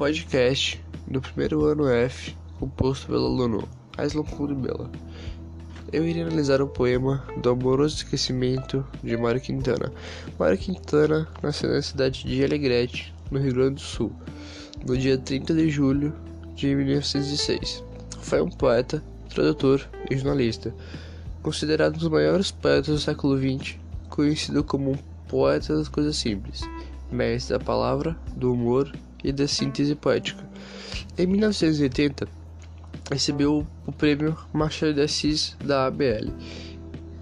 podcast do primeiro ano F, composto pelo aluno Aislan Bela. Eu irei analisar o poema do Amoroso Esquecimento de Mário Quintana. Mário Quintana nasceu na cidade de Alegrete, no Rio Grande do Sul, no dia 30 de julho de 1906. Foi um poeta, tradutor e jornalista, considerado um dos maiores poetas do século XX, conhecido como um poeta das coisas simples, mestre da palavra, do humor e da síntese poética. Em 1980, recebeu o prêmio Machado de Assis da ABL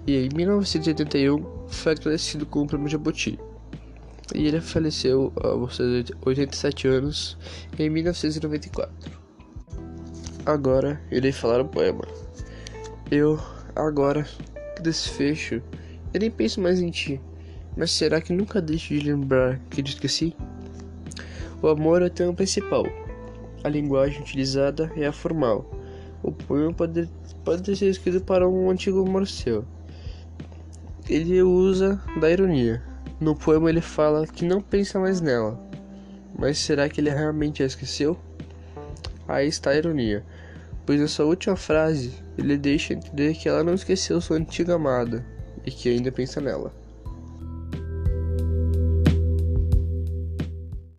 e em 1981 foi agradecido com o prêmio Jabuti. E ele faleceu aos 87 anos em 1994. Agora irei falar o poema. Eu, agora, que desfecho, eu nem penso mais em ti, mas será que nunca deixo de lembrar que te esqueci? O amor é o tema principal. A linguagem utilizada é a formal. O poema pode, pode ter sido escrito para um antigo seu. Ele usa da ironia. No poema ele fala que não pensa mais nela. Mas será que ele realmente a esqueceu? Aí está a ironia, pois na sua última frase ele deixa entender que ela não esqueceu sua antiga amada e que ainda pensa nela.